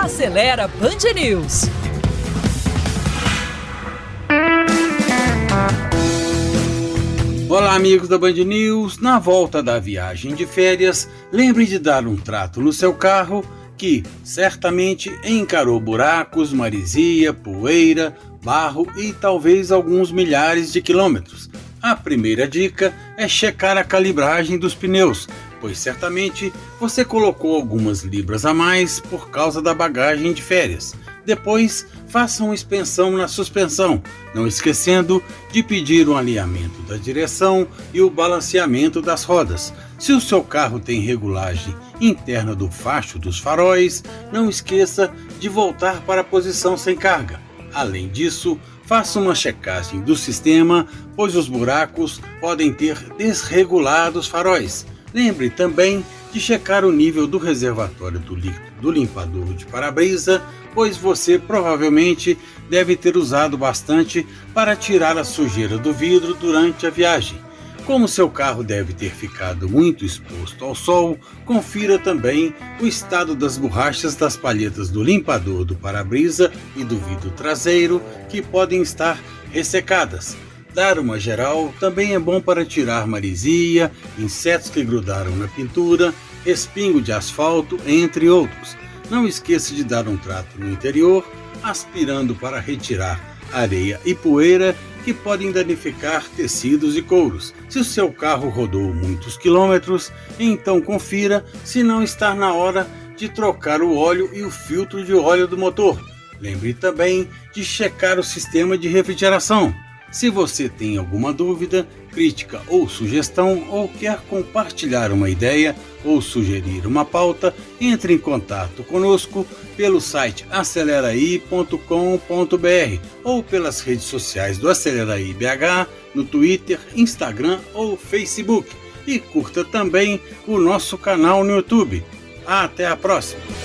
Acelera Band News. Olá, amigos da Band News. Na volta da viagem de férias, lembre de dar um trato no seu carro que certamente encarou buracos, marisia, poeira, barro e talvez alguns milhares de quilômetros. A primeira dica é checar a calibragem dos pneus, pois certamente você colocou algumas libras a mais por causa da bagagem de férias. Depois, faça uma expensão na suspensão, não esquecendo de pedir um alinhamento da direção e o balanceamento das rodas. Se o seu carro tem regulagem interna do facho dos faróis, não esqueça de voltar para a posição sem carga. Além disso, faça uma checagem do sistema, pois os buracos podem ter desregulado os faróis. Lembre também de checar o nível do reservatório do líquido do limpador de para-brisa, pois você provavelmente deve ter usado bastante para tirar a sujeira do vidro durante a viagem. Como seu carro deve ter ficado muito exposto ao sol, confira também o estado das borrachas das palhetas do limpador do para-brisa e do vidro traseiro, que podem estar ressecadas. Dar uma geral também é bom para tirar marisia, insetos que grudaram na pintura, respingo de asfalto, entre outros. Não esqueça de dar um trato no interior, aspirando para retirar areia e poeira que podem danificar tecidos e couros. Se o seu carro rodou muitos quilômetros, então confira se não está na hora de trocar o óleo e o filtro de óleo do motor. Lembre também de checar o sistema de refrigeração. Se você tem alguma dúvida, crítica ou sugestão, ou quer compartilhar uma ideia ou sugerir uma pauta, entre em contato conosco pelo site aceleraí.com.br ou pelas redes sociais do Aceleraí BH, no Twitter, Instagram ou Facebook. E curta também o nosso canal no YouTube. Até a próxima!